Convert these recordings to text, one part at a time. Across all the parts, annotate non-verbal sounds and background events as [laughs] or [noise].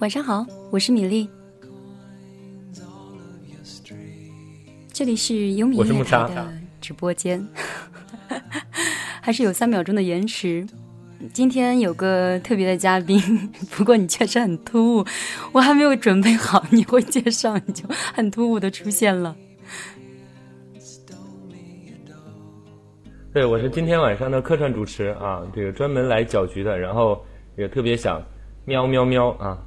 晚上好，我是米粒，这里是优米音乐台的直播间，[laughs] 还是有三秒钟的延迟。今天有个特别的嘉宾，[laughs] 不过你确实很突兀，我还没有准备好你会介绍，你就 [laughs] 很突兀的出现了。对，我是今天晚上的客串主持啊，这个专门来搅局的，然后也特别想喵喵喵啊。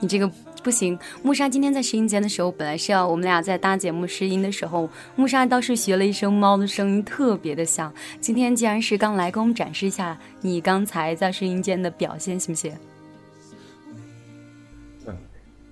你这个不行。木沙今天在试音间的时候，本来是要我们俩在搭节目试音的时候，木沙倒是学了一声猫的声音，特别的像。今天既然是刚来，给我们展示一下你刚才在试音间的表现，行不行？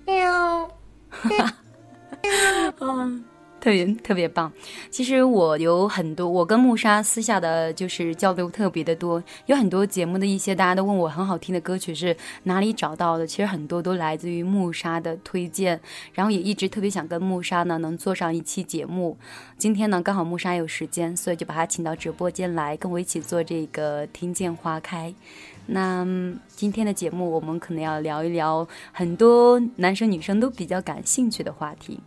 喵。[laughs] 嗯。特别特别棒，其实我有很多，我跟木沙私下的就是交流特别的多，有很多节目的一些大家都问我很好听的歌曲是哪里找到的，其实很多都来自于木沙的推荐，然后也一直特别想跟木沙呢能做上一期节目，今天呢刚好木沙有时间，所以就把他请到直播间来跟我一起做这个听见花开。那今天的节目我们可能要聊一聊很多男生女生都比较感兴趣的话题。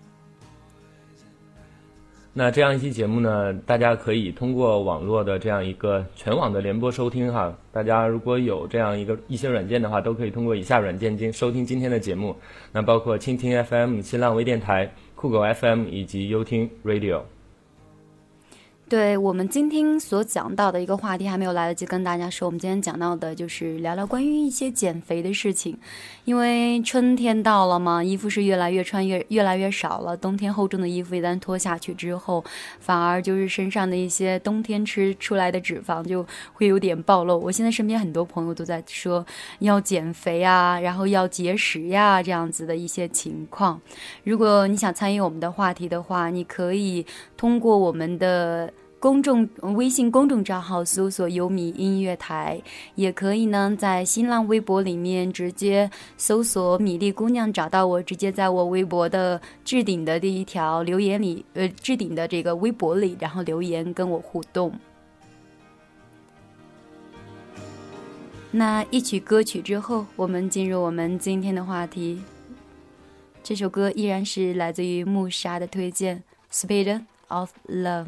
那这样一期节目呢，大家可以通过网络的这样一个全网的联播收听哈。大家如果有这样一个一些软件的话，都可以通过以下软件今收听今天的节目。那包括蜻蜓 FM、新浪微电台、酷狗 FM 以及优听 Radio。对我们今天所讲到的一个话题还没有来得及跟大家说，我们今天讲到的就是聊聊关于一些减肥的事情。因为春天到了嘛，衣服是越来越穿越越来越少了。冬天厚重的衣服一旦脱下去之后，反而就是身上的一些冬天吃出来的脂肪就会有点暴露。我现在身边很多朋友都在说要减肥啊，然后要节食呀这样子的一些情况。如果你想参与我们的话题的话，你可以通过我们的。公众微信公众账号搜索“优米音乐台”，也可以呢，在新浪微博里面直接搜索“米粒姑娘”找到我，直接在我微博的置顶的第一条留言里，呃，置顶的这个微博里，然后留言跟我互动。那一曲歌曲之后，我们进入我们今天的话题。这首歌依然是来自于木沙的推荐，《Speed of Love》。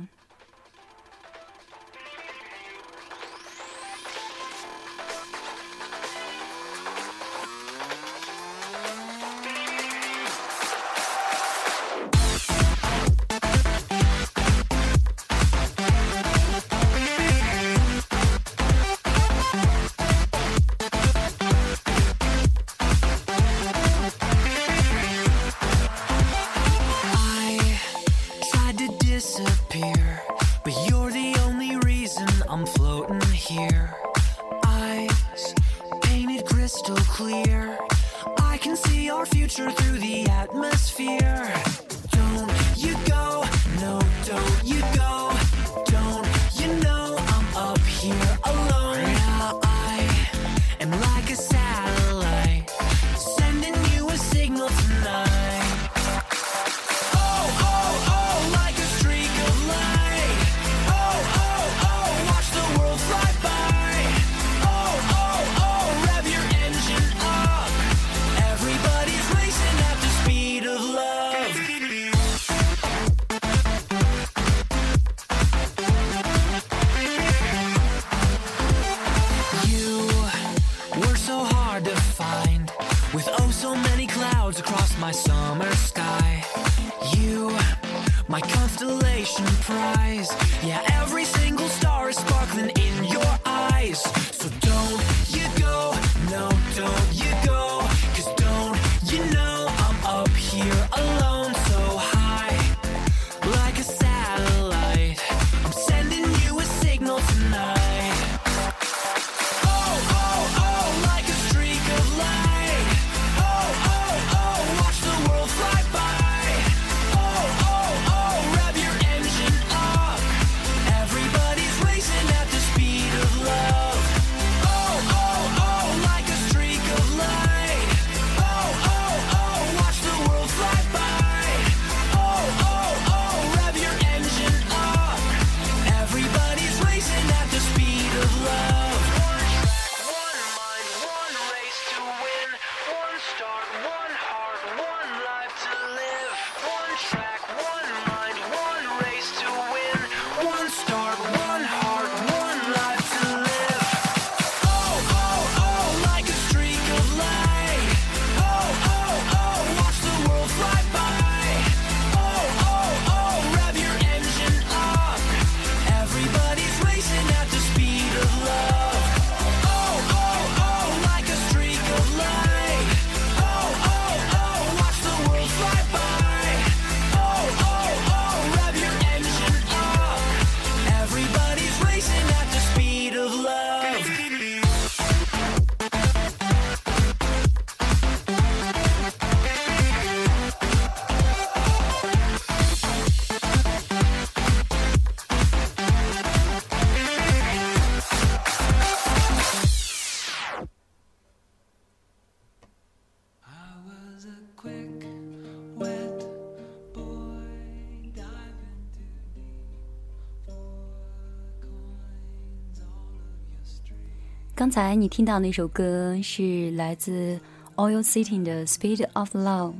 刚才你听到那首歌是来自 Oil City 的《Speed of Love》。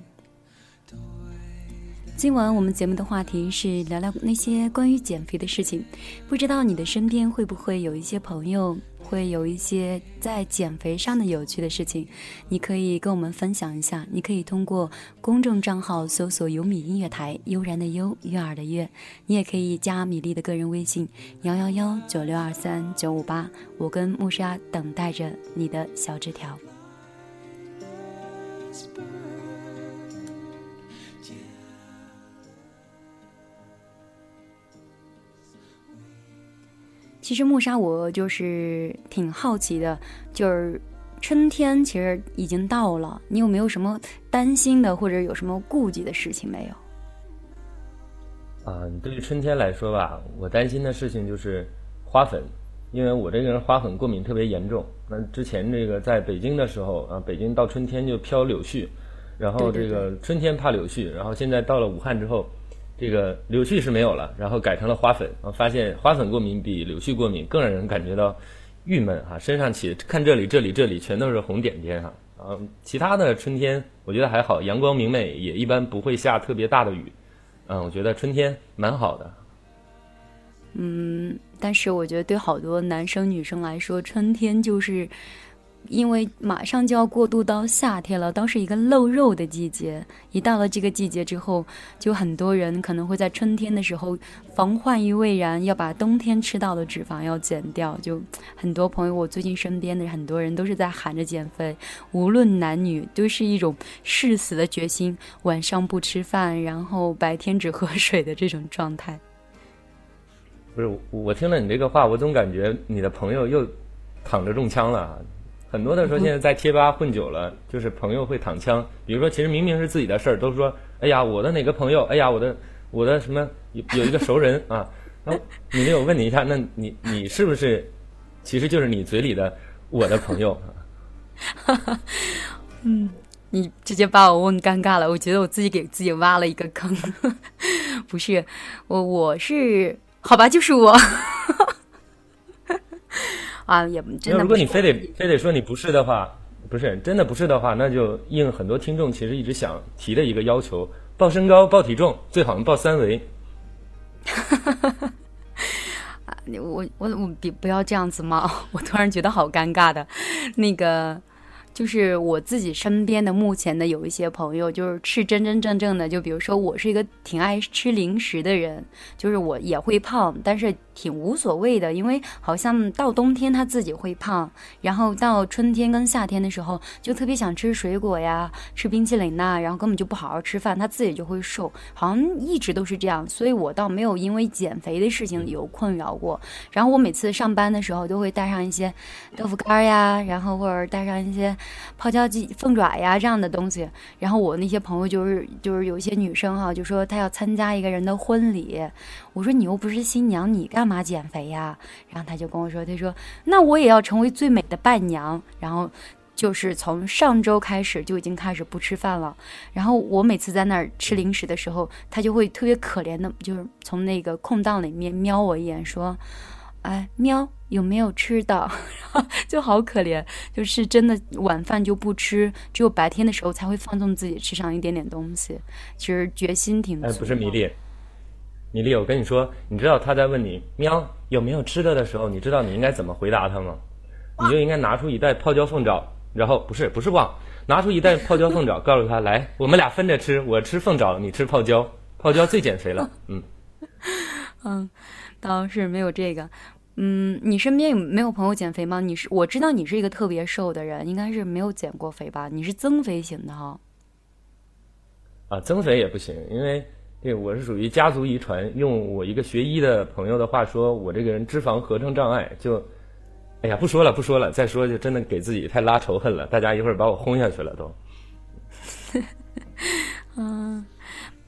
今晚我们节目的话题是聊聊那些关于减肥的事情。不知道你的身边会不会有一些朋友，会有一些在减肥上的有趣的事情？你可以跟我们分享一下。你可以通过公众账号搜索“尤米音乐台”，悠然的悠，悦耳的悦。你也可以加米粒的个人微信：幺幺幺九六二三九五八。我跟木沙等待着你的小纸条。其实木沙，我就是挺好奇的，就是春天其实已经到了，你有没有什么担心的或者有什么顾忌的事情没有？啊，对于春天来说吧，我担心的事情就是花粉，因为我这个人花粉过敏特别严重。那之前这个在北京的时候啊，北京到春天就飘柳絮，然后这个春天怕柳絮，然后现在到了武汉之后。这个柳絮是没有了，然后改成了花粉。我发现花粉过敏比柳絮过敏更让人感觉到郁闷哈，身上起看这里这里这里全都是红点点哈。啊，其他的春天我觉得还好，阳光明媚，也一般不会下特别大的雨。嗯，我觉得春天蛮好的。嗯，但是我觉得对好多男生女生来说，春天就是。因为马上就要过渡到夏天了，都是一个露肉的季节。一到了这个季节之后，就很多人可能会在春天的时候防患于未然，要把冬天吃到的脂肪要减掉。就很多朋友，我最近身边的很多人都是在喊着减肥，无论男女，都是一种誓死的决心，晚上不吃饭，然后白天只喝水的这种状态。不是我听了你这个话，我总感觉你的朋友又躺着中枪了。很多的时候，现在在贴吧混久了，就是朋友会躺枪。比如说，其实明明是自己的事儿，都说：“哎呀，我的哪个朋友？哎呀，我的我的什么有有一个熟人啊。”那你没有问你一下，那你你是不是其实就是你嘴里的我的朋友？[laughs] 嗯，你直接把我问尴尬了。我觉得我自己给自己挖了一个坑。[laughs] 不是我，我是好吧，就是我。啊，也真的。如果你非得非得说你不是的话，不是真的不是的话，那就应很多听众其实一直想提的一个要求：报身高、报体重，最好能报三围。[laughs] 啊，我我我别不要这样子嘛！[laughs] 我突然觉得好尴尬的，那个。就是我自己身边的目前的有一些朋友，就是吃真真正正的，就比如说我是一个挺爱吃零食的人，就是我也会胖，但是挺无所谓的，因为好像到冬天他自己会胖，然后到春天跟夏天的时候就特别想吃水果呀，吃冰淇淋呐，然后根本就不好好吃饭，他自己就会瘦，好像一直都是这样，所以我倒没有因为减肥的事情有困扰过。然后我每次上班的时候都会带上一些豆腐干呀，然后或者带上一些。泡椒鸡、凤爪呀这样的东西，然后我那些朋友就是就是有一些女生哈，就说她要参加一个人的婚礼，我说你又不是新娘，你干嘛减肥呀？然后她就跟我说，她说那我也要成为最美的伴娘，然后就是从上周开始就已经开始不吃饭了。然后我每次在那儿吃零食的时候，她就会特别可怜的，就是从那个空档里面瞄我一眼，说。哎，喵，有没有吃的？[laughs] 就好可怜，就是真的晚饭就不吃，只有白天的时候才会放纵自己吃上一点点东西。其实决心挺……哎，不是米粒，米粒，我跟你说，你知道他在问你喵有没有吃的的时候，你知道你应该怎么回答他吗？你就应该拿出一袋泡椒凤爪，然后不是不是忘，拿出一袋泡椒凤爪，告诉他来，我们俩分着吃，我吃凤爪，你吃泡椒，泡椒最减肥了。嗯 [laughs] 嗯。倒是没有这个，嗯，你身边有没有朋友减肥吗？你是我知道你是一个特别瘦的人，应该是没有减过肥吧？你是增肥型的哈？啊，增肥也不行，因为对我是属于家族遗传。用我一个学医的朋友的话说，我这个人脂肪合成障碍，就，哎呀，不说了，不说了，再说就真的给自己太拉仇恨了。大家一会儿把我轰下去了都。[laughs]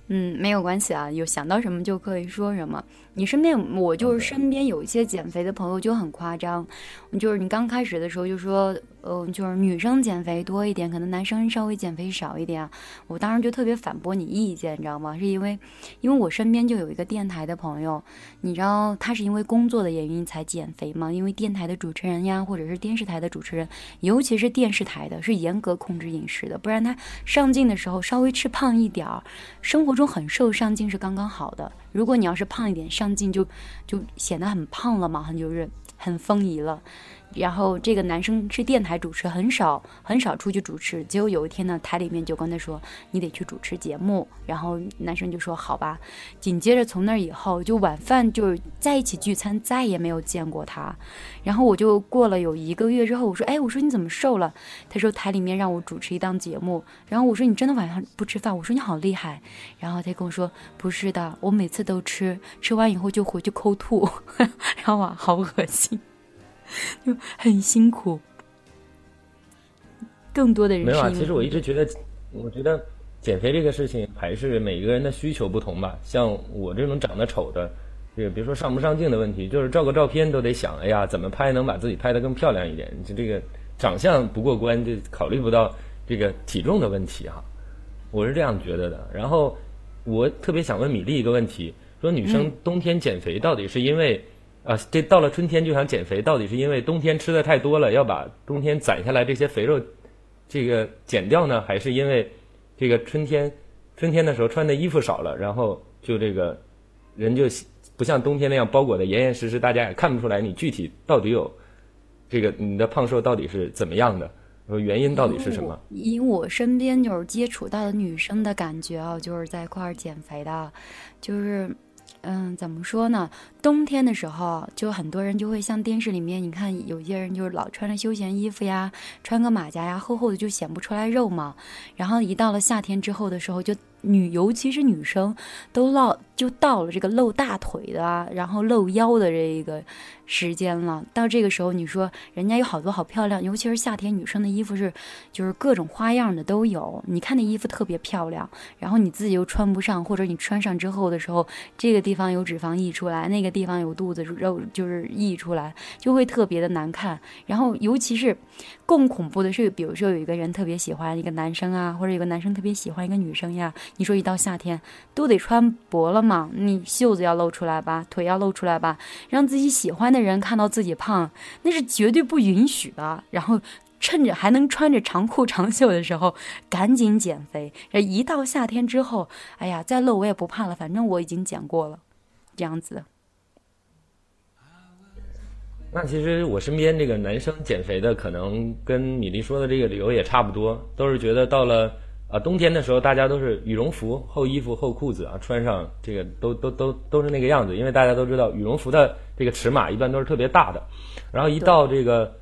嗯。嗯，没有关系啊，有想到什么就可以说什么。你身边，我就是身边有一些减肥的朋友就很夸张，就是你刚开始的时候就说。嗯，就是女生减肥多一点，可能男生稍微减肥少一点。我当时就特别反驳你意见，你知道吗？是因为，因为我身边就有一个电台的朋友，你知道他是因为工作的原因才减肥吗？因为电台的主持人呀，或者是电视台的主持人，尤其是电视台的，是严格控制饮食的，不然他上镜的时候稍微吃胖一点儿，生活中很瘦，上镜是刚刚好的。如果你要是胖一点，上镜就就显得很胖了嘛，很就是很丰腴了。然后这个男生是电台主持，很少很少出去主持。结果有一天呢，台里面就跟他说：“你得去主持节目。”然后男生就说：“好吧。”紧接着从那以后，就晚饭就在一起聚餐，再也没有见过他。然后我就过了有一个月之后，我说：“哎，我说你怎么瘦了？”他说：“台里面让我主持一档节目。”然后我说：“你真的晚上不吃饭？”我说：“你好厉害。”然后他跟我说：“不是的，我每次都吃，吃完以后就回去抠吐。”然后啊，好恶心。[laughs] 就很辛苦，更多的人没有啊。其实我一直觉得，我觉得减肥这个事情还是每个人的需求不同吧。像我这种长得丑的，这个别说上不上镜的问题，就是照个照片都得想，哎呀，怎么拍能把自己拍得更漂亮一点？就这个长相不过关，就考虑不到这个体重的问题哈。我是这样觉得的。然后我特别想问米粒一个问题：说女生冬天减肥到底是因为？啊，这到了春天就想减肥，到底是因为冬天吃的太多了，要把冬天攒下来这些肥肉，这个减掉呢，还是因为这个春天春天的时候穿的衣服少了，然后就这个人就不像冬天那样包裹的严严实实，大家也看不出来你具体到底有这个你的胖瘦到底是怎么样的，原因到底是什么？以我身边就是接触到的女生的感觉啊，就是在一块儿减肥的，就是。嗯，怎么说呢？冬天的时候，就很多人就会像电视里面，你看有些人就是老穿着休闲衣服呀，穿个马甲呀，厚厚的就显不出来肉嘛。然后一到了夏天之后的时候，就女尤其是女生都露，就到了这个露大腿的，然后露腰的这一个。时间了，到这个时候，你说人家有好多好漂亮，尤其是夏天，女生的衣服是就是各种花样的都有。你看那衣服特别漂亮，然后你自己又穿不上，或者你穿上之后的时候，这个地方有脂肪溢出来，那个地方有肚子肉就是溢出来，就会特别的难看。然后尤其是更恐怖的是，比如说有一个人特别喜欢一个男生啊，或者有个男生特别喜欢一个女生呀，你说一到夏天都得穿薄了嘛，你袖子要露出来吧，腿要露出来吧，让自己喜欢。的人看到自己胖，那是绝对不允许的。然后趁着还能穿着长裤长袖的时候，赶紧减肥。这一到夏天之后，哎呀，再露我也不怕了，反正我已经减过了，这样子。那其实我身边这个男生减肥的，可能跟米粒说的这个理由也差不多，都是觉得到了。啊，冬天的时候大家都是羽绒服、厚衣服、厚裤子啊，穿上这个都都都都是那个样子，因为大家都知道羽绒服的这个尺码一般都是特别大的。然后一到这个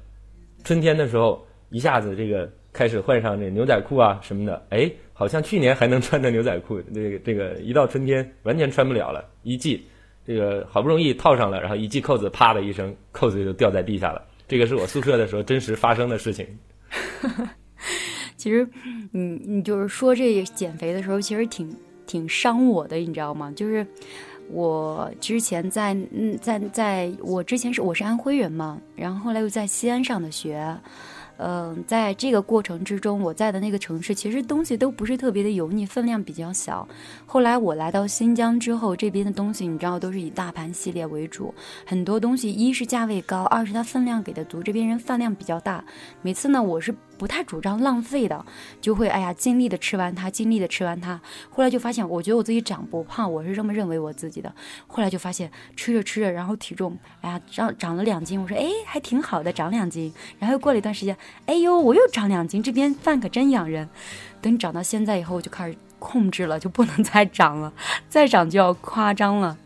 春天的时候，一下子这个开始换上这牛仔裤啊什么的，哎，好像去年还能穿着牛仔裤，这个这个一到春天完全穿不了了。一系这个好不容易套上了，然后一系扣子，啪的一声，扣子就掉在地下了。这个是我宿舍的时候真实发生的事情。[laughs] 其实，你你就是说这减肥的时候，其实挺挺伤我的，你知道吗？就是我之前在嗯在在我之前是我是安徽人嘛，然后后来又在西安上的学。嗯，在这个过程之中，我在的那个城市其实东西都不是特别的油腻，分量比较小。后来我来到新疆之后，这边的东西你知道都是以大盘系列为主，很多东西一是价位高，二是它分量给的足，这边人饭量比较大。每次呢，我是不太主张浪费的，就会哎呀尽力的吃完它，尽力的吃完它。后来就发现，我觉得我自己长不胖，我是这么认为我自己的。后来就发现吃着吃着，然后体重哎呀长长了两斤，我说哎还挺好的，长两斤。然后过了一段时间。哎呦，我又长两斤，这边饭可真养人。等长到现在以后，我就开始控制了，就不能再长了，再长就要夸张了。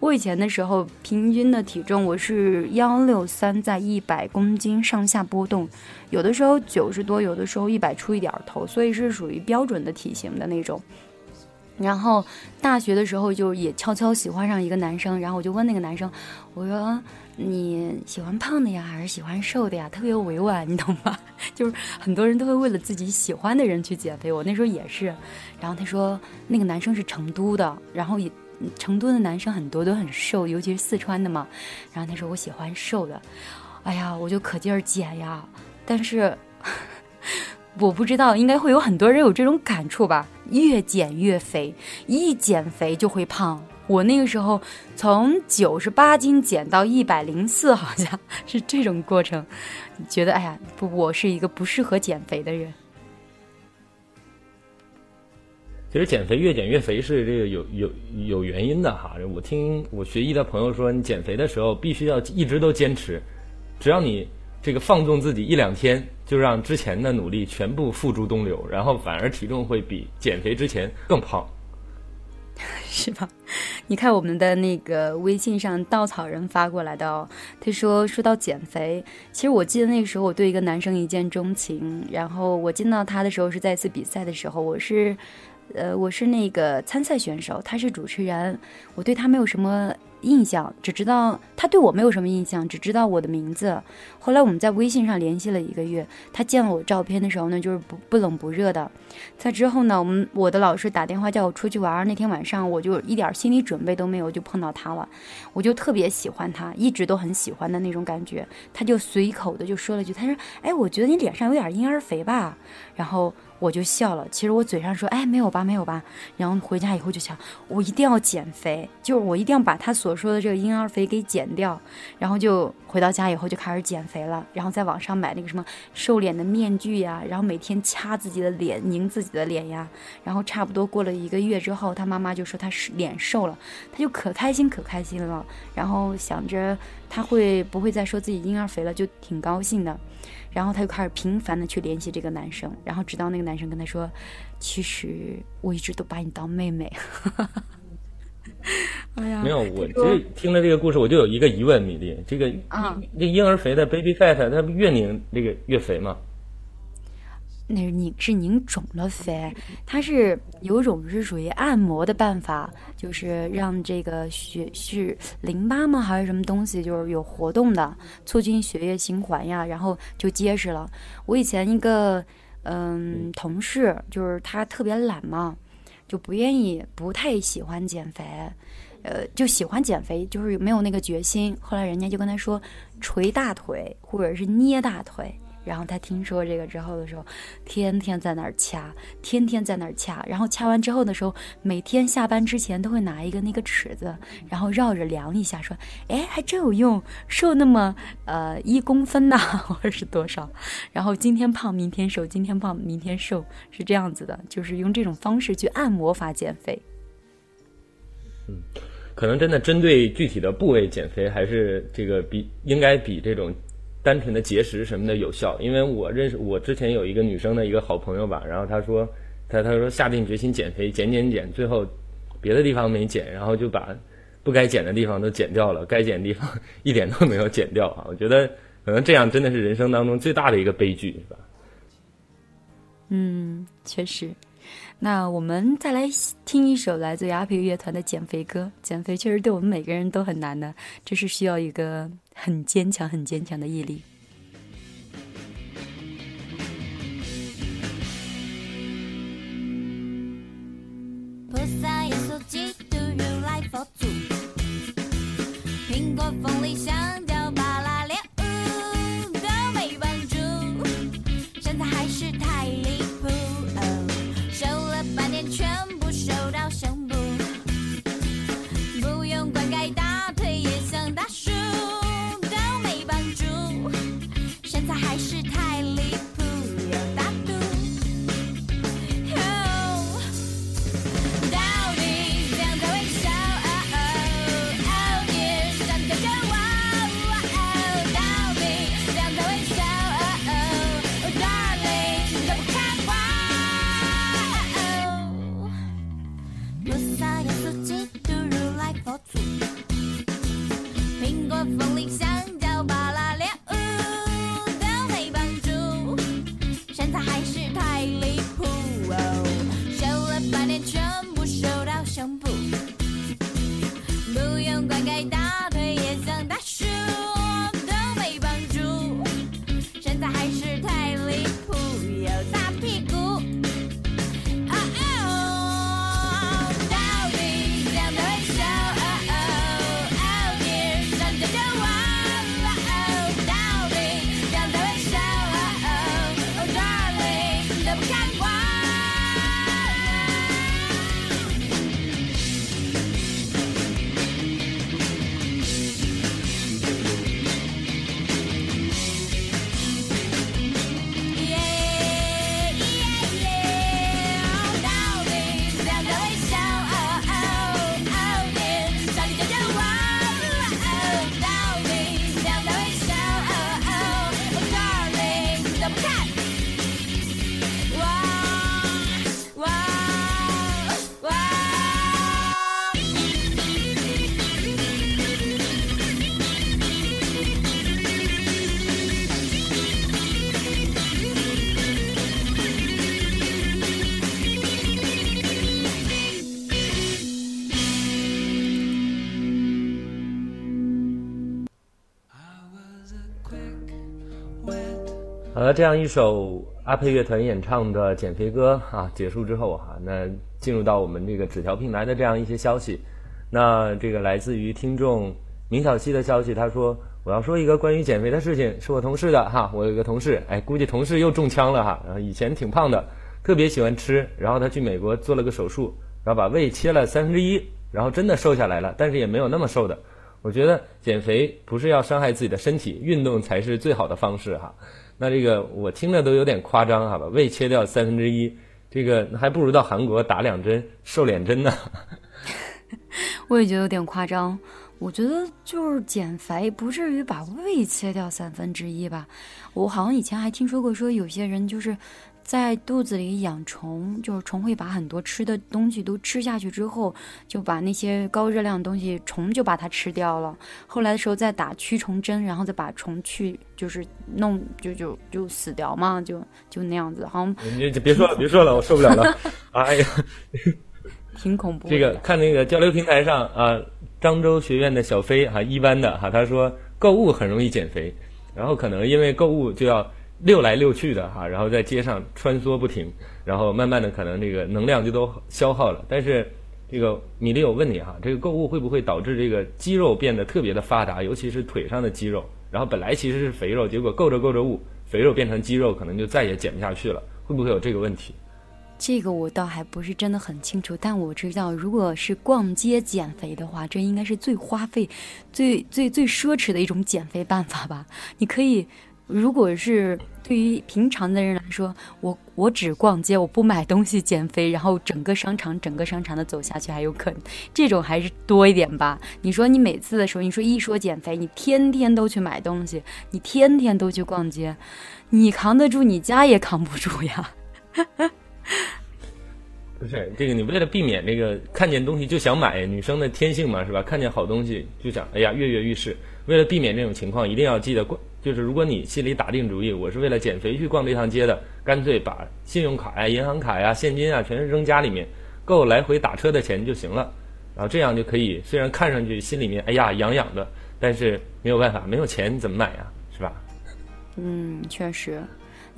我以前的时候，平均的体重我是幺六三，在一百公斤上下波动，有的时候九十多，有的时候一百出一点头，所以是属于标准的体型的那种。然后大学的时候，就也悄悄喜欢上一个男生，然后我就问那个男生，我说。你喜欢胖的呀，还是喜欢瘦的呀？特别委婉，你懂吗？[laughs] 就是很多人都会为了自己喜欢的人去减肥。我那时候也是。然后他说那个男生是成都的，然后也成都的男生很多都很瘦，尤其是四川的嘛。然后他说我喜欢瘦的，哎呀，我就可劲儿减呀。但是 [laughs] 我不知道，应该会有很多人有这种感触吧？越减越肥，一减肥就会胖。我那个时候从九十八斤减到一百零四，好像是这种过程。觉得哎呀，不，我是一个不适合减肥的人。其实减肥越减越肥是这个有有有原因的哈。我听我学医的朋友说，你减肥的时候必须要一直都坚持，只要你这个放纵自己一两天，就让之前的努力全部付诸东流，然后反而体重会比减肥之前更胖。[laughs] 是吧？你看我们的那个微信上稻草人发过来的哦，他说说到减肥，其实我记得那个时候我对一个男生一见钟情，然后我见到他的时候是在一次比赛的时候，我是，呃，我是那个参赛选手，他是主持人，我对他没有什么。印象只知道他对我没有什么印象，只知道我的名字。后来我们在微信上联系了一个月，他见了我照片的时候呢，就是不不冷不热的。在之后呢，我们我的老师打电话叫我出去玩，那天晚上我就一点心理准备都没有就碰到他了，我就特别喜欢他，一直都很喜欢的那种感觉。他就随口的就说了句，他说：“哎，我觉得你脸上有点婴儿肥吧。”然后。我就笑了，其实我嘴上说，哎，没有吧，没有吧。然后回家以后就想，我一定要减肥，就是我一定要把他所说的这个婴儿肥给减掉。然后就回到家以后就开始减肥了，然后在网上买那个什么瘦脸的面具呀，然后每天掐自己的脸，拧自己的脸呀。然后差不多过了一个月之后，他妈妈就说他是脸瘦了，他就可开心可开心了。然后想着他会不会再说自己婴儿肥了，就挺高兴的。然后他就开始频繁的去联系这个男生，然后直到那个男生跟他说：“其实我一直都把你当妹妹。[laughs] ”哎呀，没有，我这听了这个故事，我就有一个疑问，米粒，这个啊，这婴儿肥的 baby fat，它越拧这个越肥吗？那是拧是拧肿了肥，它是有种是属于按摩的办法，就是让这个血是淋巴吗还是什么东西，就是有活动的，促进血液循环呀，然后就结实了。我以前一个嗯同事，就是他特别懒嘛，就不愿意不太喜欢减肥，呃，就喜欢减肥，就是没有那个决心。后来人家就跟他说捶大腿或者是捏大腿。然后他听说这个之后的时候，天天在那儿掐，天天在那儿掐。然后掐完之后的时候，每天下班之前都会拿一个那个尺子，然后绕着量一下，说：“哎，还真有用，瘦那么呃一公分呐，[laughs] 或者是多少？然后今天胖，明天瘦；今天胖，明天瘦，是这样子的，就是用这种方式去按摩法减肥。嗯，可能真的针对具体的部位减肥，还是这个比应该比这种。单纯的节食什么的有效，因为我认识我之前有一个女生的一个好朋友吧，然后她说，她她说下定决心减肥，减减减，最后别的地方没减，然后就把不该减的地方都减掉了，该减的地方 [laughs] 一点都没有减掉啊！我觉得可能这样真的是人生当中最大的一个悲剧，是吧？嗯，确实。那我们再来听一首来自阿皮乐团的减肥歌。减肥确实对我们每个人都很难的，这是需要一个。很坚强，很坚强的毅力。苹果、凤梨、香好了，这样一首阿佩乐团演唱的减肥歌啊结束之后哈，那进入到我们这个纸条平台的这样一些消息。那这个来自于听众明小溪的消息，他说我要说一个关于减肥的事情，是我同事的哈，我有一个同事，哎，估计同事又中枪了哈，然后以前挺胖的，特别喜欢吃，然后他去美国做了个手术，然后把胃切了三分之一，然后真的瘦下来了，但是也没有那么瘦的。我觉得减肥不是要伤害自己的身体，运动才是最好的方式哈。那这个我听着都有点夸张好吧胃切掉三分之一，这个还不如到韩国打两针瘦脸针呢。[laughs] 我也觉得有点夸张。我觉得就是减肥不至于把胃切掉三分之一吧。我好像以前还听说过，说有些人就是。在肚子里养虫，就是虫会把很多吃的东西都吃下去之后，就把那些高热量的东西，虫就把它吃掉了。后来的时候再打驱虫针，然后再把虫去，就是弄就就就死掉嘛，就就那样子。好，你别说了，别说了，我受不了了。[laughs] 哎呀，[laughs] 挺恐怖。这个看那个交流平台上啊，漳州学院的小飞哈，一班的哈，他说购物很容易减肥，然后可能因为购物就要。溜来溜去的哈，然后在街上穿梭不停，然后慢慢的可能这个能量就都消耗了。但是这个米粒，我问你哈，这个购物会不会导致这个肌肉变得特别的发达，尤其是腿上的肌肉？然后本来其实是肥肉，结果够着够着物，肥肉变成肌肉，可能就再也减不下去了。会不会有这个问题？这个我倒还不是真的很清楚，但我知道，如果是逛街减肥的话，这应该是最花费、最最最奢侈的一种减肥办法吧？你可以。如果是对于平常的人来说，我我只逛街，我不买东西减肥，然后整个商场整个商场的走下去还有可能，这种还是多一点吧。你说你每次的时候，你说一说减肥，你天天都去买东西，你天天都去逛街，你扛得住，你家也扛不住呀。[laughs] 不是这个，你为了避免这个看见东西就想买，女生的天性嘛，是吧？看见好东西就想，哎呀，跃跃欲试。为了避免这种情况，一定要记得逛。就是如果你心里打定主意，我是为了减肥去逛这趟街的，干脆把信用卡呀、银行卡呀、现金啊，全是扔家里面，够来回打车的钱就行了。然后这样就可以，虽然看上去心里面哎呀痒痒的，但是没有办法，没有钱怎么买呀？是吧？嗯，确实。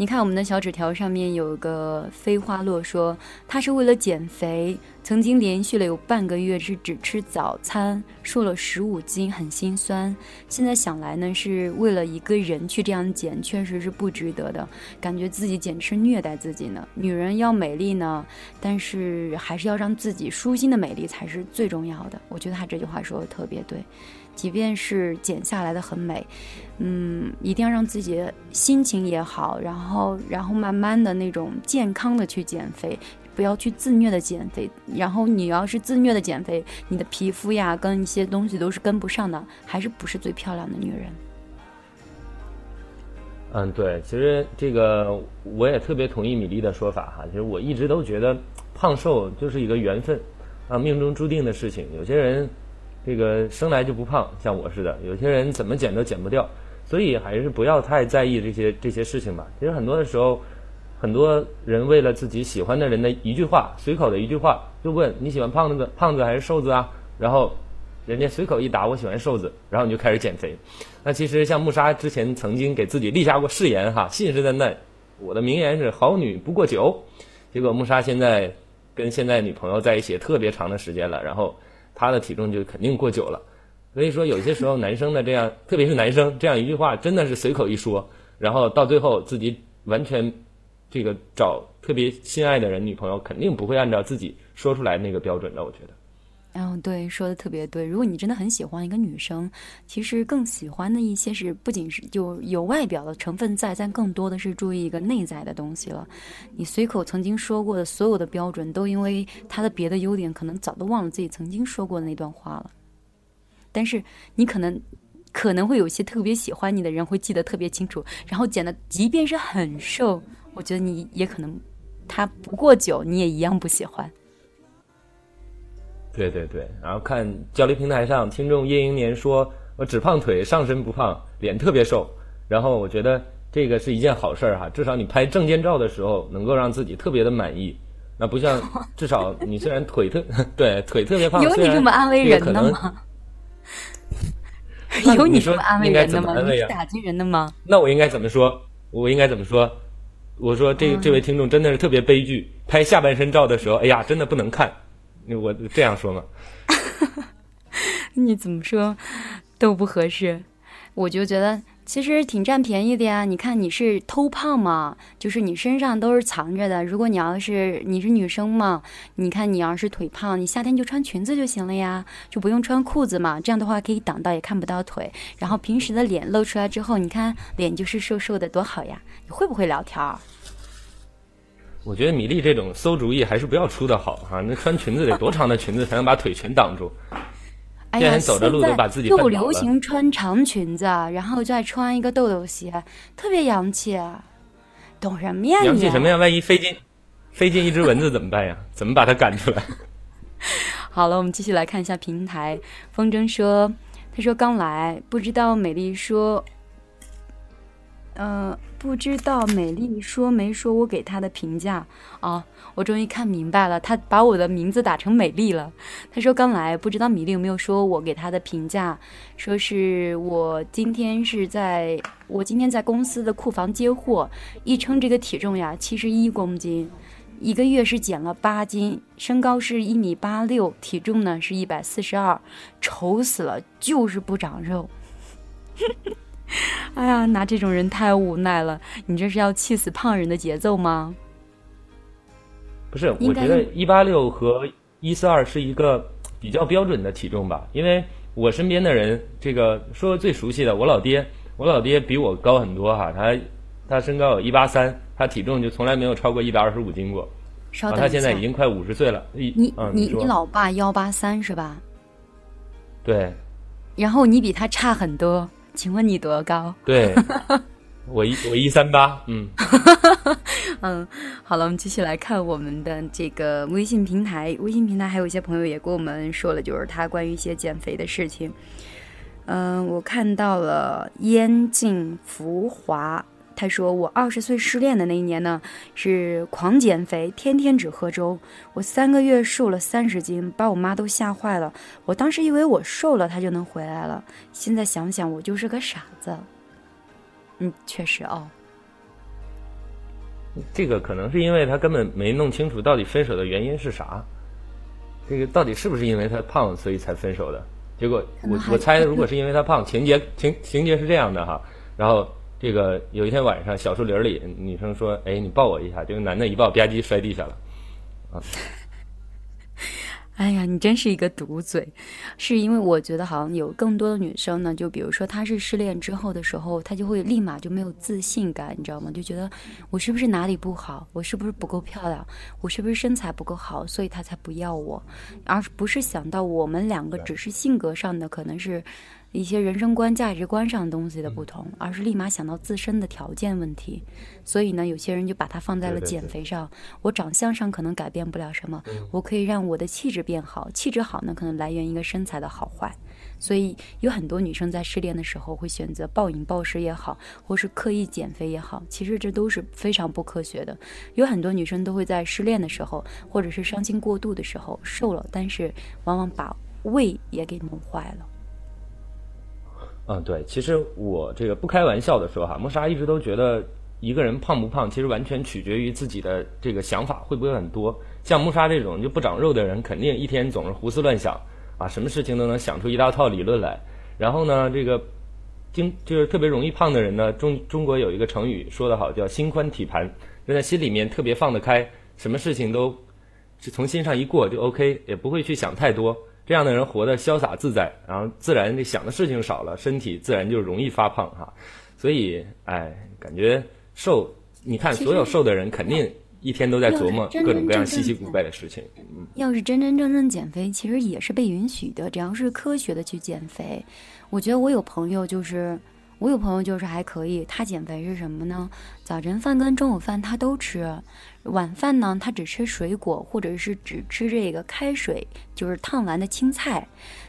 你看我们的小纸条上面有个飞花落说，他是为了减肥，曾经连续了有半个月是只吃早餐，瘦了十五斤，很心酸。现在想来呢，是为了一个人去这样减，确实是不值得的，感觉自己简直是虐待自己呢。女人要美丽呢，但是还是要让自己舒心的美丽才是最重要的。我觉得他这句话说的特别对。即便是减下来的很美，嗯，一定要让自己心情也好，然后，然后慢慢的那种健康的去减肥，不要去自虐的减肥。然后你要是自虐的减肥，你的皮肤呀跟一些东西都是跟不上的，还是不是最漂亮的女人。嗯，对，其实这个我也特别同意米粒的说法哈。其实我一直都觉得胖瘦就是一个缘分啊，命中注定的事情。有些人。这个生来就不胖，像我似的，有些人怎么减都减不掉，所以还是不要太在意这些这些事情吧。其实很多的时候，很多人为了自己喜欢的人的一句话，随口的一句话，就问你喜欢胖子胖子还是瘦子啊？然后人家随口一答，我喜欢瘦子，然后你就开始减肥。那其实像穆沙之前曾经给自己立下过誓言哈，信誓旦旦，我的名言是好女不过九。结果穆沙现在跟现在女朋友在一起特别长的时间了，然后。他的体重就肯定过久了，所以说有些时候男生的这样，特别是男生这样一句话，真的是随口一说，然后到最后自己完全这个找特别心爱的人女朋友，肯定不会按照自己说出来那个标准的，我觉得。嗯，对，说的特别对。如果你真的很喜欢一个女生，其实更喜欢的一些是不仅是就有外表的成分在，但更多的是注意一个内在的东西了。你随口曾经说过的所有的标准，都因为她的别的优点，可能早都忘了自己曾经说过的那段话了。但是你可能可能会有些特别喜欢你的人会记得特别清楚，然后减的即便是很瘦，我觉得你也可能他不过久，你也一样不喜欢。对对对，然后看交流平台上听众叶英年说：“我只胖腿，上身不胖，脸特别瘦。”然后我觉得这个是一件好事儿哈，[laughs] 至少你拍证件照的时候能够让自己特别的满意。那不像，[laughs] 至少你虽然腿特 [laughs] 对腿特别胖，有你这么安慰人的吗？有你这么安慰人的吗？打击人的吗？那我应该怎么说？我应该怎么说？我说这这位听众真的是特别悲剧，拍下半身照的时候，哎呀，真的不能看。我这样说吗？你怎么说都不合适，我就觉得。其实挺占便宜的呀！你看你是偷胖嘛，就是你身上都是藏着的。如果你要是你是女生嘛，你看你要是腿胖，你夏天就穿裙子就行了呀，就不用穿裤子嘛。这样的话可以挡到也看不到腿，然后平时的脸露出来之后，你看脸就是瘦瘦的，多好呀！你会不会聊天？我觉得米粒这种馊主意还是不要出的好哈。那穿裙子得多长的裙子才能把腿全挡住？哎呀，走着路都把自己又流行穿长裙子，然后再穿一个豆豆鞋，特别洋气。啊懂什么呀你？洋气什么呀？万一飞进飞进一只蚊子怎么办呀？怎么把它赶出来？[laughs] 好了，我们继续来看一下平台。风筝说：“他说刚来，不知道美丽说。”嗯，不知道美丽说没说我给她的评价啊？我终于看明白了，她把我的名字打成美丽了。她说刚来，不知道米粒有没有说我给她的评价，说是我今天是在我今天在公司的库房接货，一称这个体重呀，七十一公斤，一个月是减了八斤，身高是一米八六，体重呢是一百四十二，丑死了，就是不长肉。[laughs] 哎呀，拿这种人太无奈了！你这是要气死胖人的节奏吗？不是，我觉得一八六和一四二是一个比较标准的体重吧。因为我身边的人，这个说最熟悉的，我老爹，我老爹比我高很多哈，他他身高有一八三，他体重就从来没有超过一百二十五斤过。稍等他现在已经快五十岁了。你你你老爸幺八三是吧？对。然后你比他差很多。请问你多高？[laughs] 对，我一我一三八，嗯，[laughs] 嗯，好了，我们继续来看我们的这个微信平台。微信平台还有一些朋友也跟我们说了，就是他关于一些减肥的事情。嗯，我看到了烟静浮华。他说：“我二十岁失恋的那一年呢，是狂减肥，天天只喝粥。我三个月瘦了三十斤，把我妈都吓坏了。我当时以为我瘦了，她就能回来了。现在想想，我就是个傻子。嗯，确实哦。这个可能是因为他根本没弄清楚到底分手的原因是啥。这个到底是不是因为他胖，所以才分手的？结果我我猜，如果是因为他胖，情节情情节是这样的哈，然后。”这个有一天晚上，小树林里，女生说：“哎，你抱我一下。”这个男的一抱，吧唧摔地下了。啊！[laughs] 哎呀，你真是一个毒嘴！是因为我觉得好像有更多的女生呢，就比如说她是失恋之后的时候，她就会立马就没有自信感，你知道吗？就觉得我是不是哪里不好？我是不是不够漂亮？我是不是身材不够好？所以她才不要我，而不是想到我们两个只是性格上的可能是。一些人生观、价值观上的东西的不同，而是立马想到自身的条件问题。所以呢，有些人就把它放在了减肥上。我长相上可能改变不了什么，我可以让我的气质变好。气质好呢，可能来源一个身材的好坏。所以有很多女生在失恋的时候会选择暴饮暴食也好，或是刻意减肥也好，其实这都是非常不科学的。有很多女生都会在失恋的时候，或者是伤心过度的时候瘦了，但是往往把胃也给弄坏了。嗯，对，其实我这个不开玩笑的说哈，莫莎一直都觉得一个人胖不胖，其实完全取决于自己的这个想法会不会很多。像穆莎这种就不长肉的人，肯定一天总是胡思乱想啊，什么事情都能想出一大套理论来。然后呢，这个经就是特别容易胖的人呢，中中国有一个成语说得好，叫心宽体盘，就在心里面特别放得开，什么事情都是从心上一过就 OK，也不会去想太多。这样的人活得潇洒自在，然后自然这想的事情少了，身体自然就容易发胖哈。所以，哎，感觉瘦，你看所有瘦的人肯定一天都在琢磨各种各样稀奇古怪的事情。要是真真正正减肥，其实也是被允许的，只要是科学的去减肥。我觉得我有朋友就是。我有朋友就是还可以，他减肥是什么呢？早晨饭跟中午饭他都吃，晚饭呢他只吃水果或者是只吃这个开水，就是烫完的青菜。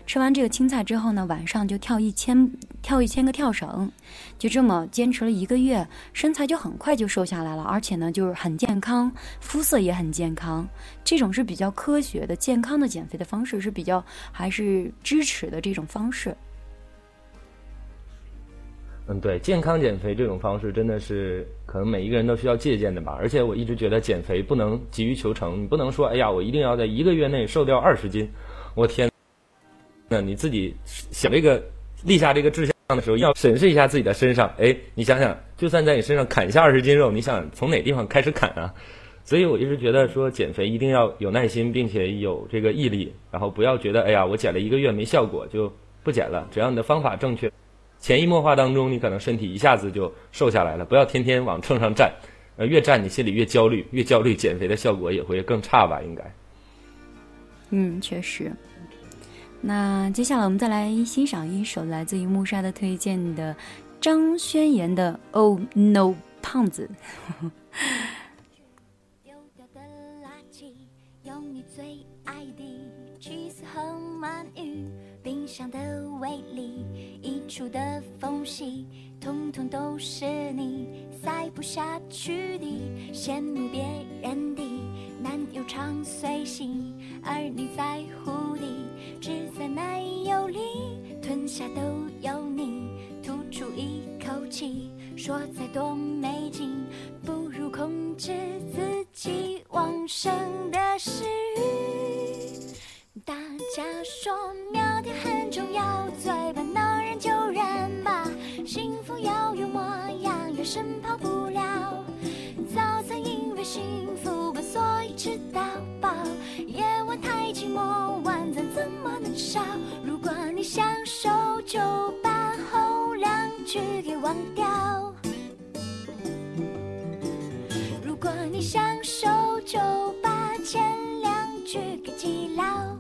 吃完这个青菜之后呢，晚上就跳一千跳一千个跳绳，就这么坚持了一个月，身材就很快就瘦下来了，而且呢就是很健康，肤色也很健康。这种是比较科学的、健康的减肥的方式，是比较还是支持的这种方式。嗯，对，健康减肥这种方式真的是可能每一个人都需要借鉴的吧。而且我一直觉得减肥不能急于求成，你不能说哎呀，我一定要在一个月内瘦掉二十斤，我天！那你自己想这个立下这个志向的时候，要审视一下自己的身上。哎，你想想，就算在你身上砍下二十斤肉，你想从哪地方开始砍啊？所以我一直觉得说减肥一定要有耐心，并且有这个毅力，然后不要觉得哎呀，我减了一个月没效果就不减了。只要你的方法正确。潜移默化当中，你可能身体一下子就瘦下来了。不要天天往秤上站，呃，越站你心里越焦虑，越焦虑减肥的效果也会更差吧？应该。嗯，确实。那接下来我们再来欣赏一首来自于木沙的推荐的张宣言的《Oh No 胖子》。冰箱的胃里溢出的缝隙，通通都是你塞不下去的。羡慕别人的男友常随行，而你在乎的只在奶油里，吞下都有你，吐出一口气，说再多没劲，不如控制自己旺盛的食欲。大家说苗条很重要，嘴巴能忍就忍吧。幸福要有模样，有生跑不了。早餐因为幸福吧，所以吃到饱。夜晚太寂寞，晚餐怎么能少？如果你享受，就把后两句给忘掉。如果你享受，就把前两句给记牢。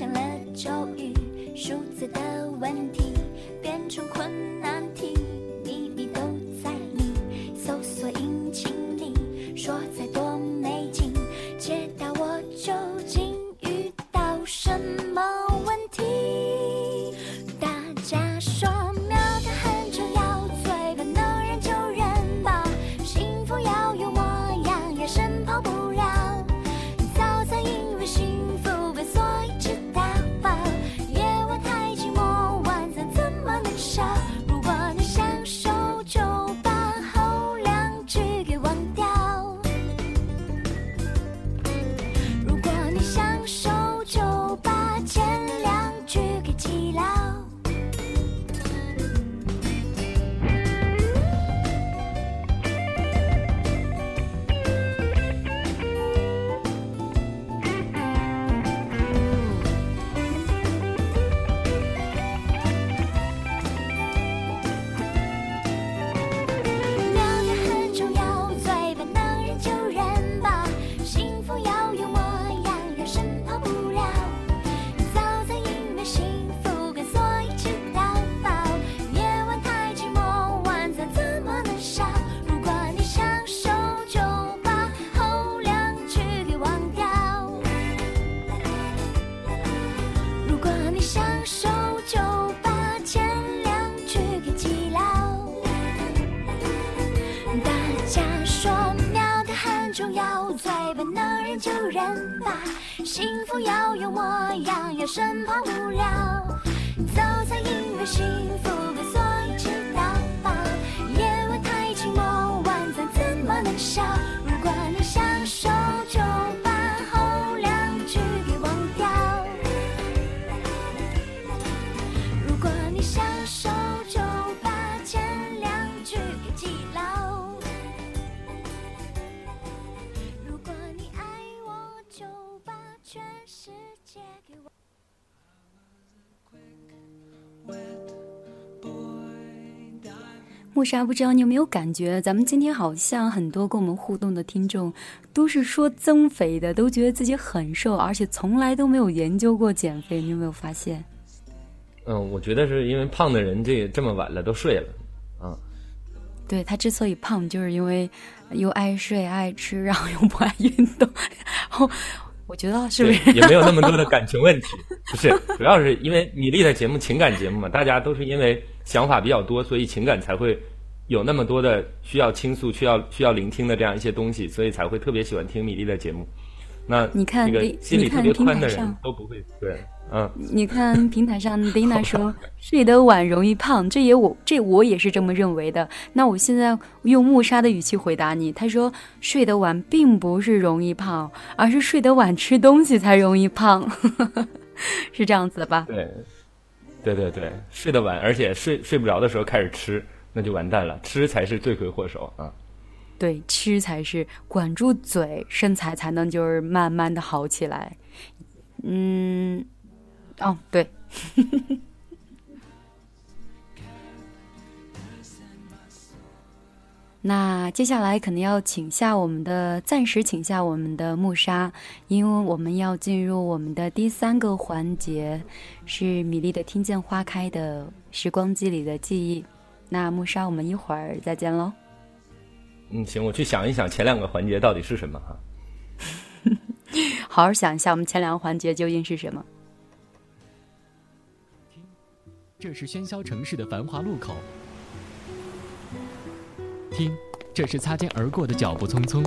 成了咒语数字的问题心木沙，不知道你有没有感觉，咱们今天好像很多跟我们互动的听众都是说增肥的，都觉得自己很瘦，而且从来都没有研究过减肥。你有没有发现？嗯，我觉得是因为胖的人这这么晚了都睡了，嗯。对他之所以胖，就是因为又爱睡爱吃，然后又不爱运动。然后我觉得是不是也没有那么多的感情问题？不是，主要是因为米粒的节目情感节目嘛，大家都是因为想法比较多，所以情感才会有那么多的需要倾诉、需要需要聆听的这样一些东西，所以才会特别喜欢听米粒的节目。那你看，那个心里特别宽的人都不会对。嗯，[laughs] 你看平台上 Dina 说 [laughs] 睡得晚容易胖，这也我这我也是这么认为的。那我现在用木沙的语气回答你，他说睡得晚并不是容易胖，而是睡得晚吃东西才容易胖，[laughs] 是这样子的吧？对，对对对，睡得晚，而且睡睡不着的时候开始吃，那就完蛋了，吃才是罪魁祸首啊。对，吃才是管住嘴，身材才能就是慢慢的好起来。嗯。哦，对。那接下来可能要请下我们的，暂时请下我们的木沙，因为我们要进入我们的第三个环节，是米粒的《听见花开》的时光机里的记忆。那木沙，我们一会儿再见喽。嗯，行，我去想一想前两个环节到底是什么哈。[laughs] 好好想一下，我们前两个环节究竟是什么。这是喧嚣城市的繁华路口。听，这是擦肩而过的脚步匆匆。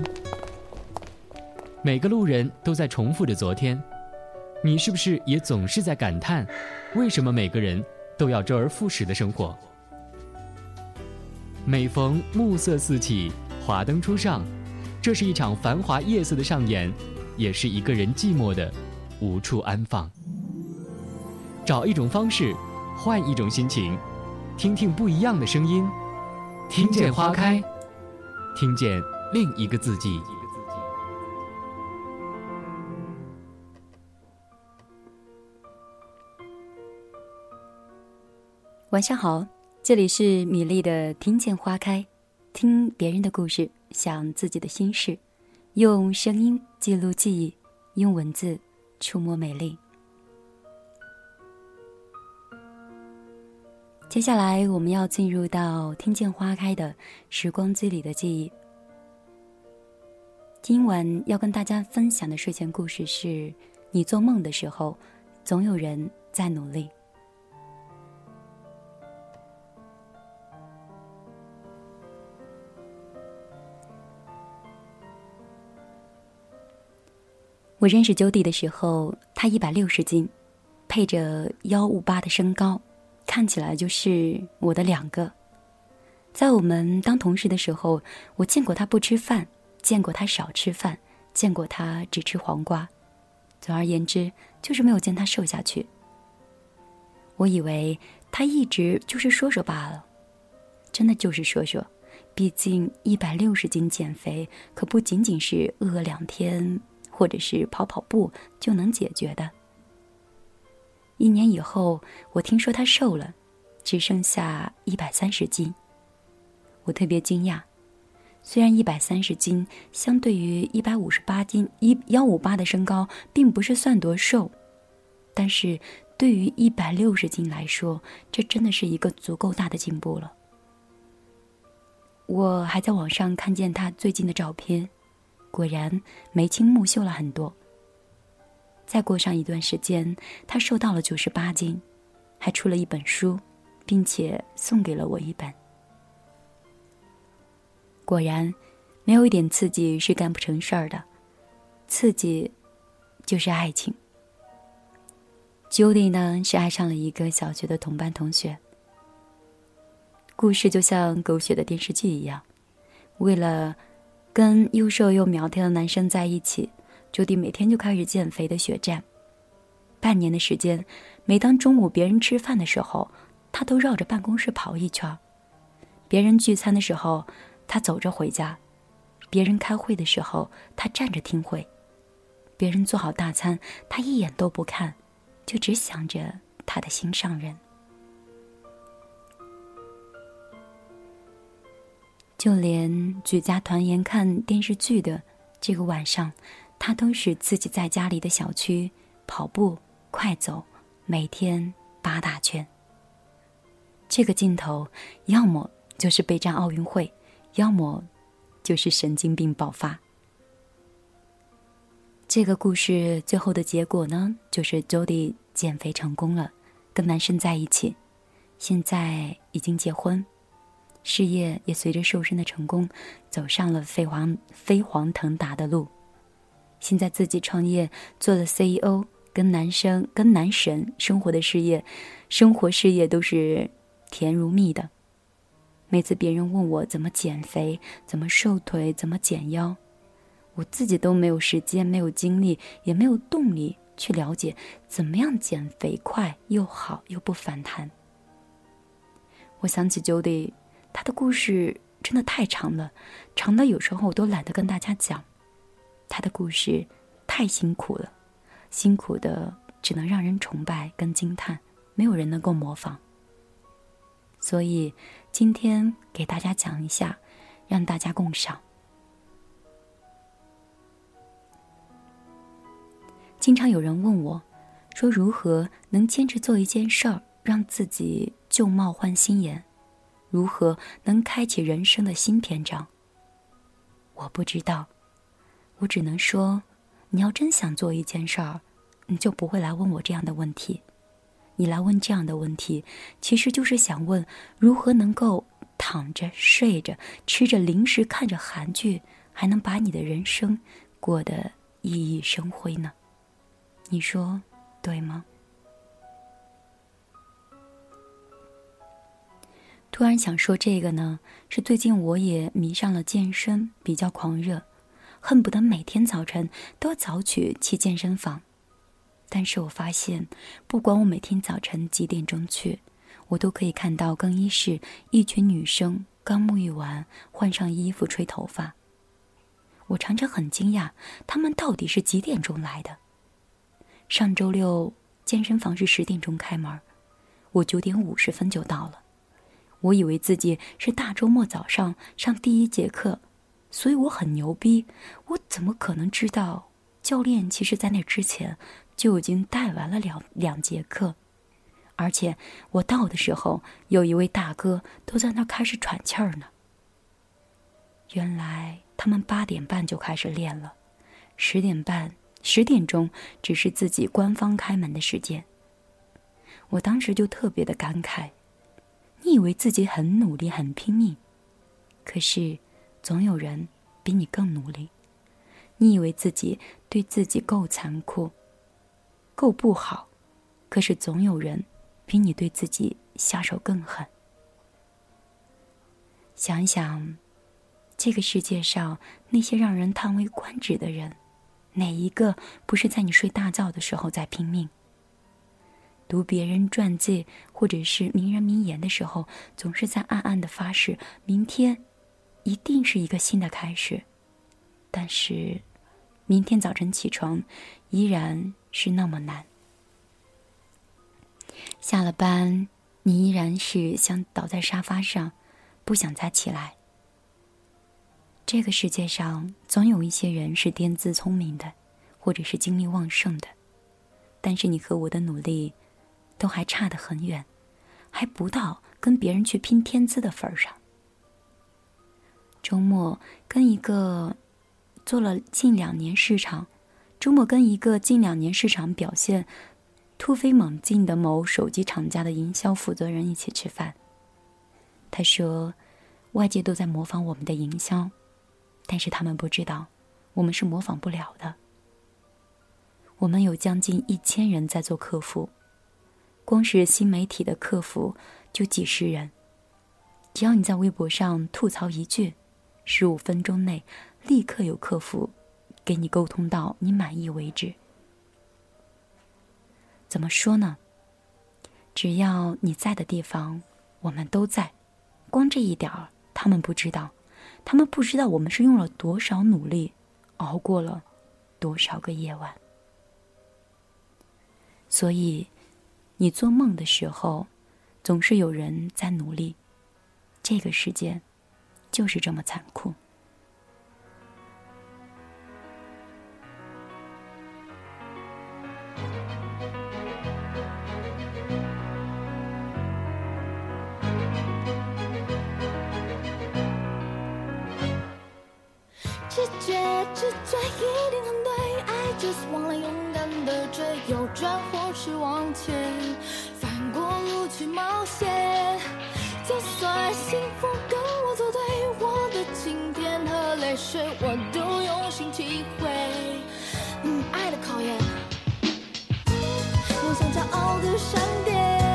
每个路人都在重复着昨天，你是不是也总是在感叹，为什么每个人都要周而复始的生活？每逢暮色四起，华灯初上，这是一场繁华夜色的上演，也是一个人寂寞的无处安放。找一种方式。换一种心情，听听不一样的声音，听见花开，听见另一个自己。晚上好，这里是米粒的《听见花开》，听别人的故事，想自己的心事，用声音记录记忆，用文字触摸美丽。接下来我们要进入到听见花开的时光机里的记忆。今晚要跟大家分享的睡前故事是：你做梦的时候，总有人在努力。我认识 Jody 的时候，他一百六十斤，配着幺五八的身高。看起来就是我的两个。在我们当同事的时候，我见过他不吃饭，见过他少吃饭，见过他只吃黄瓜。总而言之，就是没有见他瘦下去。我以为他一直就是说说罢了，真的就是说说。毕竟一百六十斤减肥，可不仅仅是饿两天或者是跑跑步就能解决的。一年以后，我听说他瘦了，只剩下一百三十斤。我特别惊讶，虽然一百三十斤相对于一百五十八斤一幺五八的身高并不是算多瘦，但是对于一百六十斤来说，这真的是一个足够大的进步了。我还在网上看见他最近的照片，果然眉清目秀了很多。再过上一段时间，他瘦到了九十八斤，还出了一本书，并且送给了我一本。果然，没有一点刺激是干不成事儿的，刺激就是爱情。Judy 呢，是爱上了一个小学的同班同学。故事就像狗血的电视剧一样，为了跟又瘦又苗条的男生在一起。朱迪每天就开始减肥的血战，半年的时间，每当中午别人吃饭的时候，他都绕着办公室跑一圈；别人聚餐的时候，他走着回家；别人开会的时候，他站着听会；别人做好大餐，他一眼都不看，就只想着他的心上人。就连举家团圆看电视剧的这个晚上。他都是自己在家里的小区跑步快走，每天八大圈。这个镜头，要么就是备战奥运会，要么就是神经病爆发。这个故事最后的结果呢，就是 Jody 减肥成功了，跟男生在一起，现在已经结婚，事业也随着瘦身的成功，走上了飞黄飞黄腾达的路。现在自己创业做了 CEO，跟男生跟男神生活的事业，生活事业都是甜如蜜的。每次别人问我怎么减肥、怎么瘦腿、怎么减腰。我自己都没有时间、没有精力，也没有动力去了解怎么样减肥快又好又不反弹。我想起 Jody，他的故事真的太长了，长到有时候我都懒得跟大家讲。他的故事太辛苦了，辛苦的只能让人崇拜跟惊叹，没有人能够模仿。所以今天给大家讲一下，让大家共赏。经常有人问我，说如何能坚持做一件事儿，让自己旧貌换新颜？如何能开启人生的新篇章？我不知道，我只能说，你要真想做一件事儿，你就不会来问我这样的问题。你来问这样的问题，其实就是想问如何能够躺着、睡着、吃着零食、看着韩剧，还能把你的人生过得熠熠生辉呢？你说对吗？突然想说这个呢，是最近我也迷上了健身，比较狂热，恨不得每天早晨都早起去健身房。但是我发现，不管我每天早晨几点钟去，我都可以看到更衣室一群女生刚沐浴完，换上衣服吹头发。我常常很惊讶，她们到底是几点钟来的？上周六健身房是十点钟开门，我九点五十分就到了。我以为自己是大周末早上上第一节课，所以我很牛逼。我怎么可能知道教练其实在那之前就已经带完了两两节课？而且我到的时候，有一位大哥都在那开始喘气儿呢。原来他们八点半就开始练了，十点半。十点钟只是自己官方开门的时间。我当时就特别的感慨：你以为自己很努力、很拼命，可是总有人比你更努力；你以为自己对自己够残酷、够不好，可是总有人比你对自己下手更狠。想想，这个世界上那些让人叹为观止的人。哪一个不是在你睡大觉的时候在拼命？读别人传记或者是名人名言的时候，总是在暗暗的发誓，明天一定是一个新的开始。但是，明天早晨起床依然是那么难。下了班，你依然是想倒在沙发上，不想再起来。这个世界上总有一些人是天资聪明的，或者是精力旺盛的，但是你和我的努力，都还差得很远，还不到跟别人去拼天资的份儿上。周末跟一个做了近两年市场，周末跟一个近两年市场表现突飞猛进的某手机厂家的营销负责人一起吃饭。他说，外界都在模仿我们的营销。但是他们不知道，我们是模仿不了的。我们有将近一千人在做客服，光是新媒体的客服就几十人。只要你在微博上吐槽一句，十五分钟内立刻有客服给你沟通到你满意为止。怎么说呢？只要你在的地方，我们都在。光这一点儿，他们不知道。他们不知道我们是用了多少努力，熬过了多少个夜晚。所以，你做梦的时候，总是有人在努力。这个世界就是这么残酷。觉，直觉一定很对。I just wanna 勇敢的追，右转或是往前，翻过路去冒险。就算幸福跟我作对，我的晴天和泪水我都用心体会。嗯，爱的考验，梦想骄傲的闪电。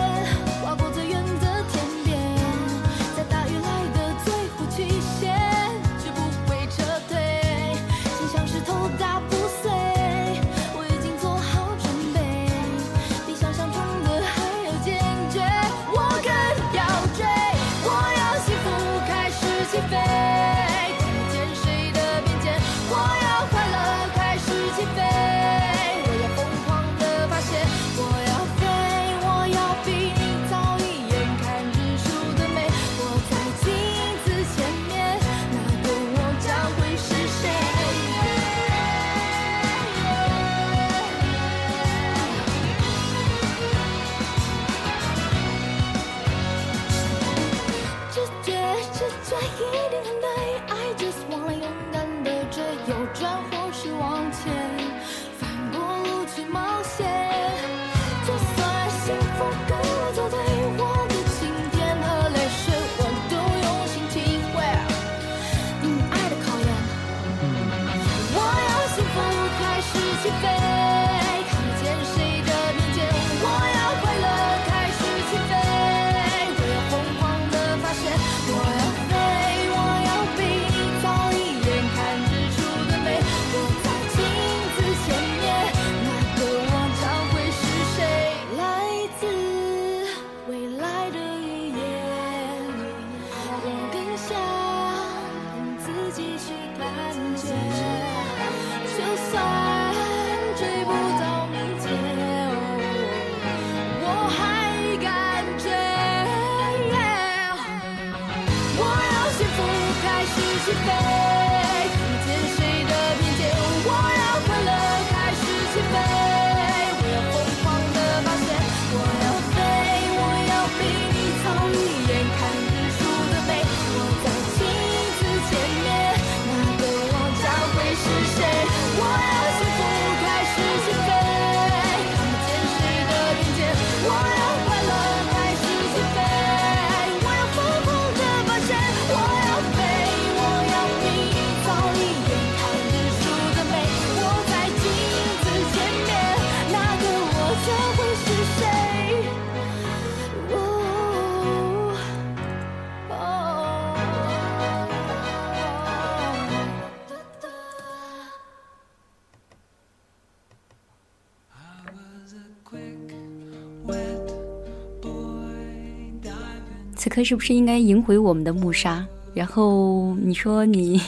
此刻是不是应该赢回我们的木沙？然后你说你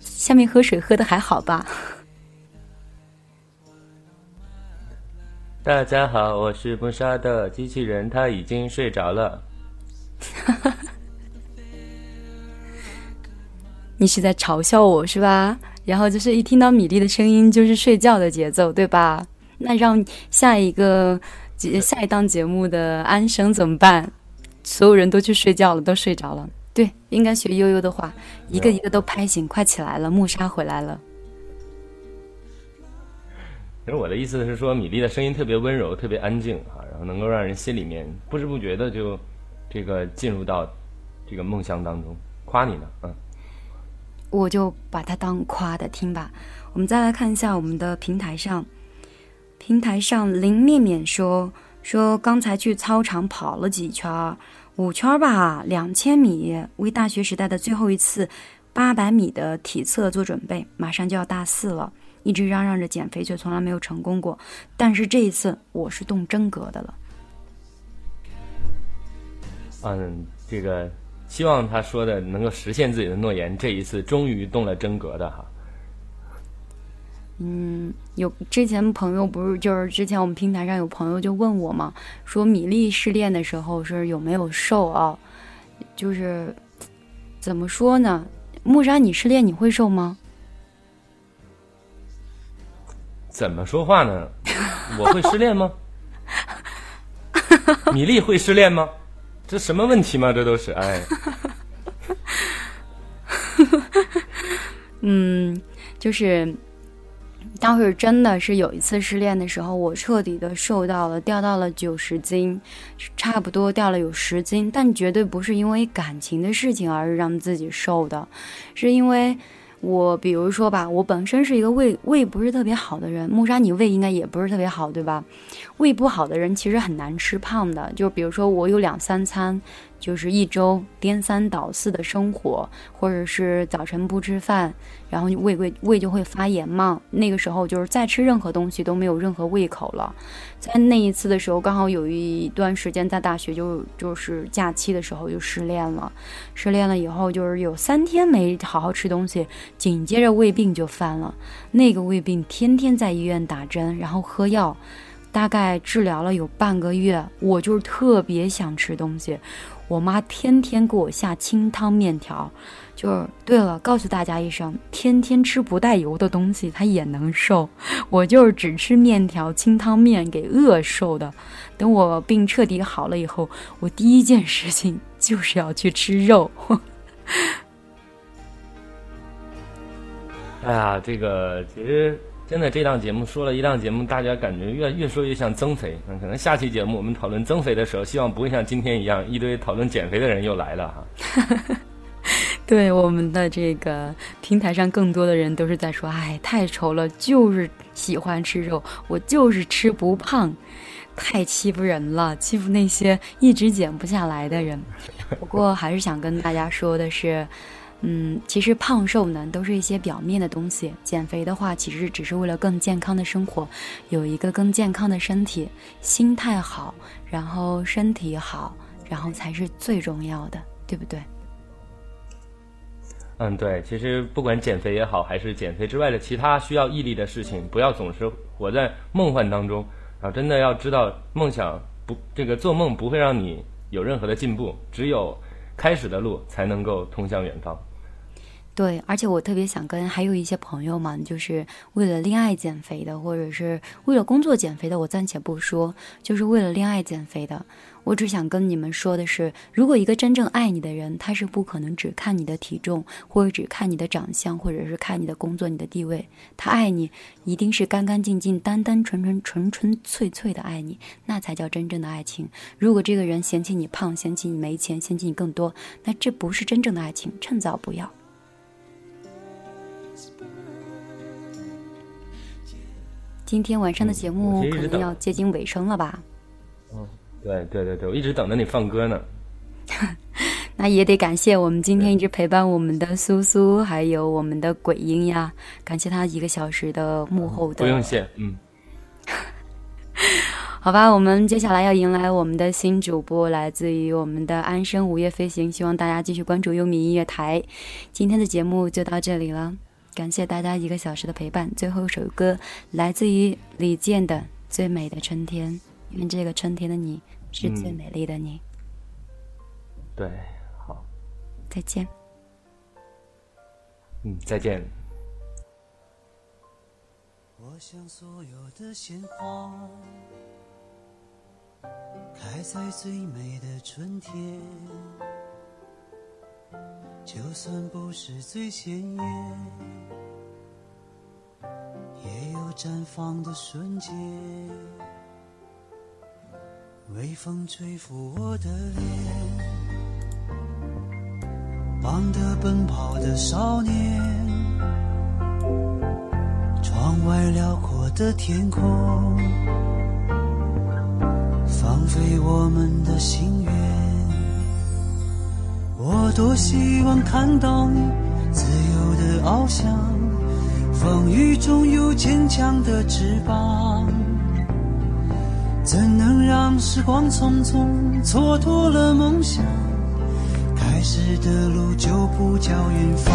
下面喝水喝的还好吧？大家好，我是木沙的机器人，他已经睡着了。[laughs] 你是在嘲笑我是吧？然后就是一听到米粒的声音就是睡觉的节奏，对吧？那让下一个节下一档节目的安生怎么办？所有人都去睡觉了，都睡着了。对，应该学悠悠的话，一个一个都拍醒，快起来了，木沙回来了。其实我的意思是说，米粒的声音特别温柔，特别安静啊，然后能够让人心里面不知不觉的就这个进入到这个梦乡当中。夸你呢，嗯。我就把它当夸的听吧。我们再来看一下我们的平台上，平台上林面面说。说刚才去操场跑了几圈，五圈吧，两千米，为大学时代的最后一次八百米的体测做准备。马上就要大四了，一直嚷嚷着减肥，却从来没有成功过。但是这一次，我是动真格的了。嗯，这个希望他说的能够实现自己的诺言。这一次终于动了真格的哈。嗯，有之前朋友不是就是之前我们平台上有朋友就问我嘛，说米粒失恋的时候是有没有瘦啊？就是怎么说呢？木沙，你失恋你会瘦吗？怎么说话呢？我会失恋吗？米粒会失恋吗？这什么问题吗？这都是哎。[laughs] 嗯，就是。当时真的是有一次失恋的时候，我彻底的瘦到了，掉到了九十斤，差不多掉了有十斤，但绝对不是因为感情的事情而让自己瘦的，是因为。我比如说吧，我本身是一个胃胃不是特别好的人，木沙你胃应该也不是特别好，对吧？胃不好的人其实很难吃胖的，就比如说我有两三餐。就是一周颠三倒四的生活，或者是早晨不吃饭，然后胃胃胃就会发炎嘛。那个时候就是再吃任何东西都没有任何胃口了。在那一次的时候，刚好有一段时间在大学就就是假期的时候就失恋了。失恋了以后，就是有三天没好好吃东西，紧接着胃病就犯了。那个胃病天天在医院打针，然后喝药，大概治疗了有半个月。我就是特别想吃东西。我妈天天给我下清汤面条，就是对了，告诉大家一声，天天吃不带油的东西，它也能瘦。我就是只吃面条、清汤面给饿瘦的。等我病彻底好了以后，我第一件事情就是要去吃肉。[laughs] 哎呀，这个其实。真的，这档节目说了一档节目，大家感觉越越说越像增肥。嗯，可能下期节目我们讨论增肥的时候，希望不会像今天一样，一堆讨论减肥的人又来了哈。[laughs] [laughs] 对，我们的这个平台上更多的人都是在说：“哎，太丑了，就是喜欢吃肉，我就是吃不胖，太欺负人了，欺负那些一直减不下来的人。”不过 [laughs] 还是想跟大家说的是。嗯，其实胖瘦呢都是一些表面的东西。减肥的话，其实只是为了更健康的生活，有一个更健康的身体，心态好，然后身体好，然后才是最重要的，对不对？嗯，对。其实不管减肥也好，还是减肥之外的其他需要毅力的事情，不要总是活在梦幻当中啊！真的要知道，梦想不，这个做梦不会让你有任何的进步，只有开始的路才能够通向远方。对，而且我特别想跟还有一些朋友们，就是为了恋爱减肥的，或者是为了工作减肥的，我暂且不说，就是为了恋爱减肥的，我只想跟你们说的是，如果一个真正爱你的人，他是不可能只看你的体重，或者只看你的长相，或者是看你的工作、你的地位，他爱你一定是干干净净、单单纯纯、纯纯粹粹的爱你，那才叫真正的爱情。如果这个人嫌弃你胖，嫌弃你没钱，嫌弃你更多，那这不是真正的爱情，趁早不要。今天晚上的节目可能要接近尾声了吧？嗯，对对对对，我一直等着你放歌呢。[laughs] 那也得感谢我们今天一直陪伴我们的苏苏，还有我们的鬼音呀，感谢他一个小时的幕后的。不用谢，嗯。[laughs] 好吧，我们接下来要迎来我们的新主播，来自于我们的安生午夜飞行，希望大家继续关注优米音乐台。今天的节目就到这里了。感谢大家一个小时的陪伴。最后一首歌来自于李健的《最美的春天》，因为这个春天的你是最美丽的你。对，好，再见。嗯，再见。我想所有的鲜花开在最美的春天。就算不是最鲜艳，也有绽放的瞬间。微风吹拂我的脸，忙得奔跑的少年，窗外辽阔的天空，放飞我们的心愿。我多希望看到你自由的翱翔，风雨中有坚强的翅膀。怎能让时光匆匆蹉跎了梦想？开始的路就不叫远方。